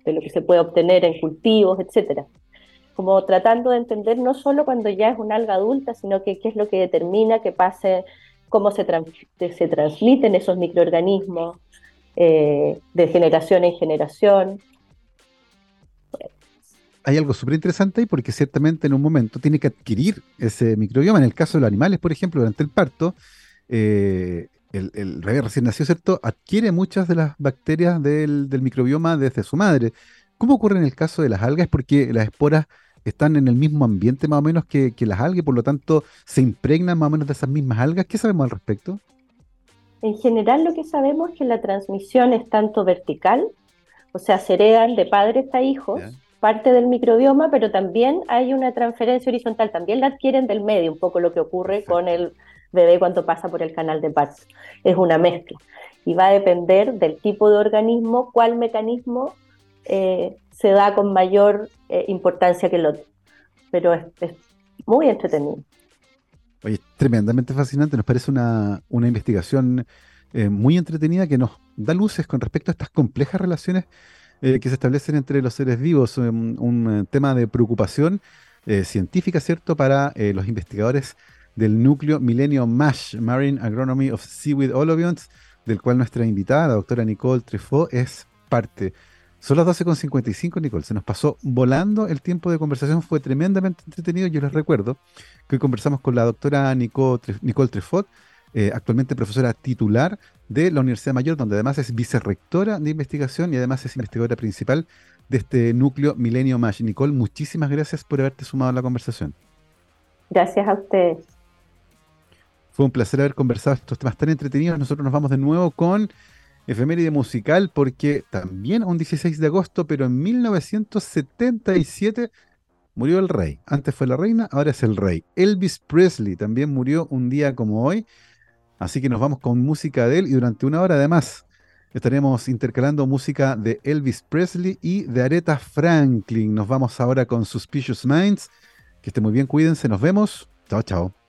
lo que se puede obtener en cultivos, etcétera. Como tratando de entender no solo cuando ya es una alga adulta, sino que qué es lo que determina que pase, cómo se, se transmiten esos microorganismos eh, de generación en generación, hay algo súper interesante ahí porque ciertamente en un momento tiene que adquirir ese microbioma. En el caso de los animales, por ejemplo, durante el parto, eh, el, el, recién nacido, ¿cierto? Adquiere muchas de las bacterias del, microbioma desde su madre. ¿Cómo ocurre en el caso de las algas? Porque las esporas están en el mismo ambiente más o menos que, que las algas, por lo tanto se impregnan más o menos de esas mismas algas. ¿Qué sabemos al respecto? En general lo que sabemos es que la transmisión es tanto vertical, o sea, se heredan de padres a hijos, parte del microbioma, pero también hay una transferencia horizontal, también la adquieren del medio, un poco lo que ocurre con el bebé cuando pasa por el canal de parto. Es una mezcla. Y va a depender del tipo de organismo, cuál mecanismo eh, se da con mayor eh, importancia que el otro. Pero es, muy entretenido. Oye, tremendamente fascinante. Nos parece una, una investigación eh, muy entretenida que nos da luces con respecto a estas complejas relaciones eh, que se establecen entre los seres vivos, um, un, eh, tema de preocupación eh, científica, ¿cierto?, para los investigadores del núcleo Milenio MASH, Marine Agronomy of Seaweed Olivines, del cual nuestra invitada, la doctora Nicole Treffaut, es parte. Son las 12.55, Nicole. Se nos pasó volando el tiempo de conversación. Fue tremendamente entretenido. Yo les recuerdo que hoy conversamos con la doctora Nicole, Nicole Treffaut, eh, actualmente profesora titular de la Universidad Mayor, donde además es vicerrectora de investigación y además es investigadora principal de este núcleo Milenio Mash. Nicole, muchísimas gracias por haberte sumado a la conversación. Gracias a ustedes. Fue un placer haber conversado estos temas tan entretenidos. Nosotros nos vamos de nuevo con efeméride musical porque también un 16 de agosto, pero en 1977 murió el rey. Antes fue la reina, ahora es el rey. Elvis Presley también murió un día como hoy. Así que nos vamos con música de él y durante una hora además estaremos intercalando música de Elvis Presley y de Aretha Franklin. Nos vamos ahora con Suspicious Minds. Que esté muy bien, cuídense, nos vemos. Chao, chao.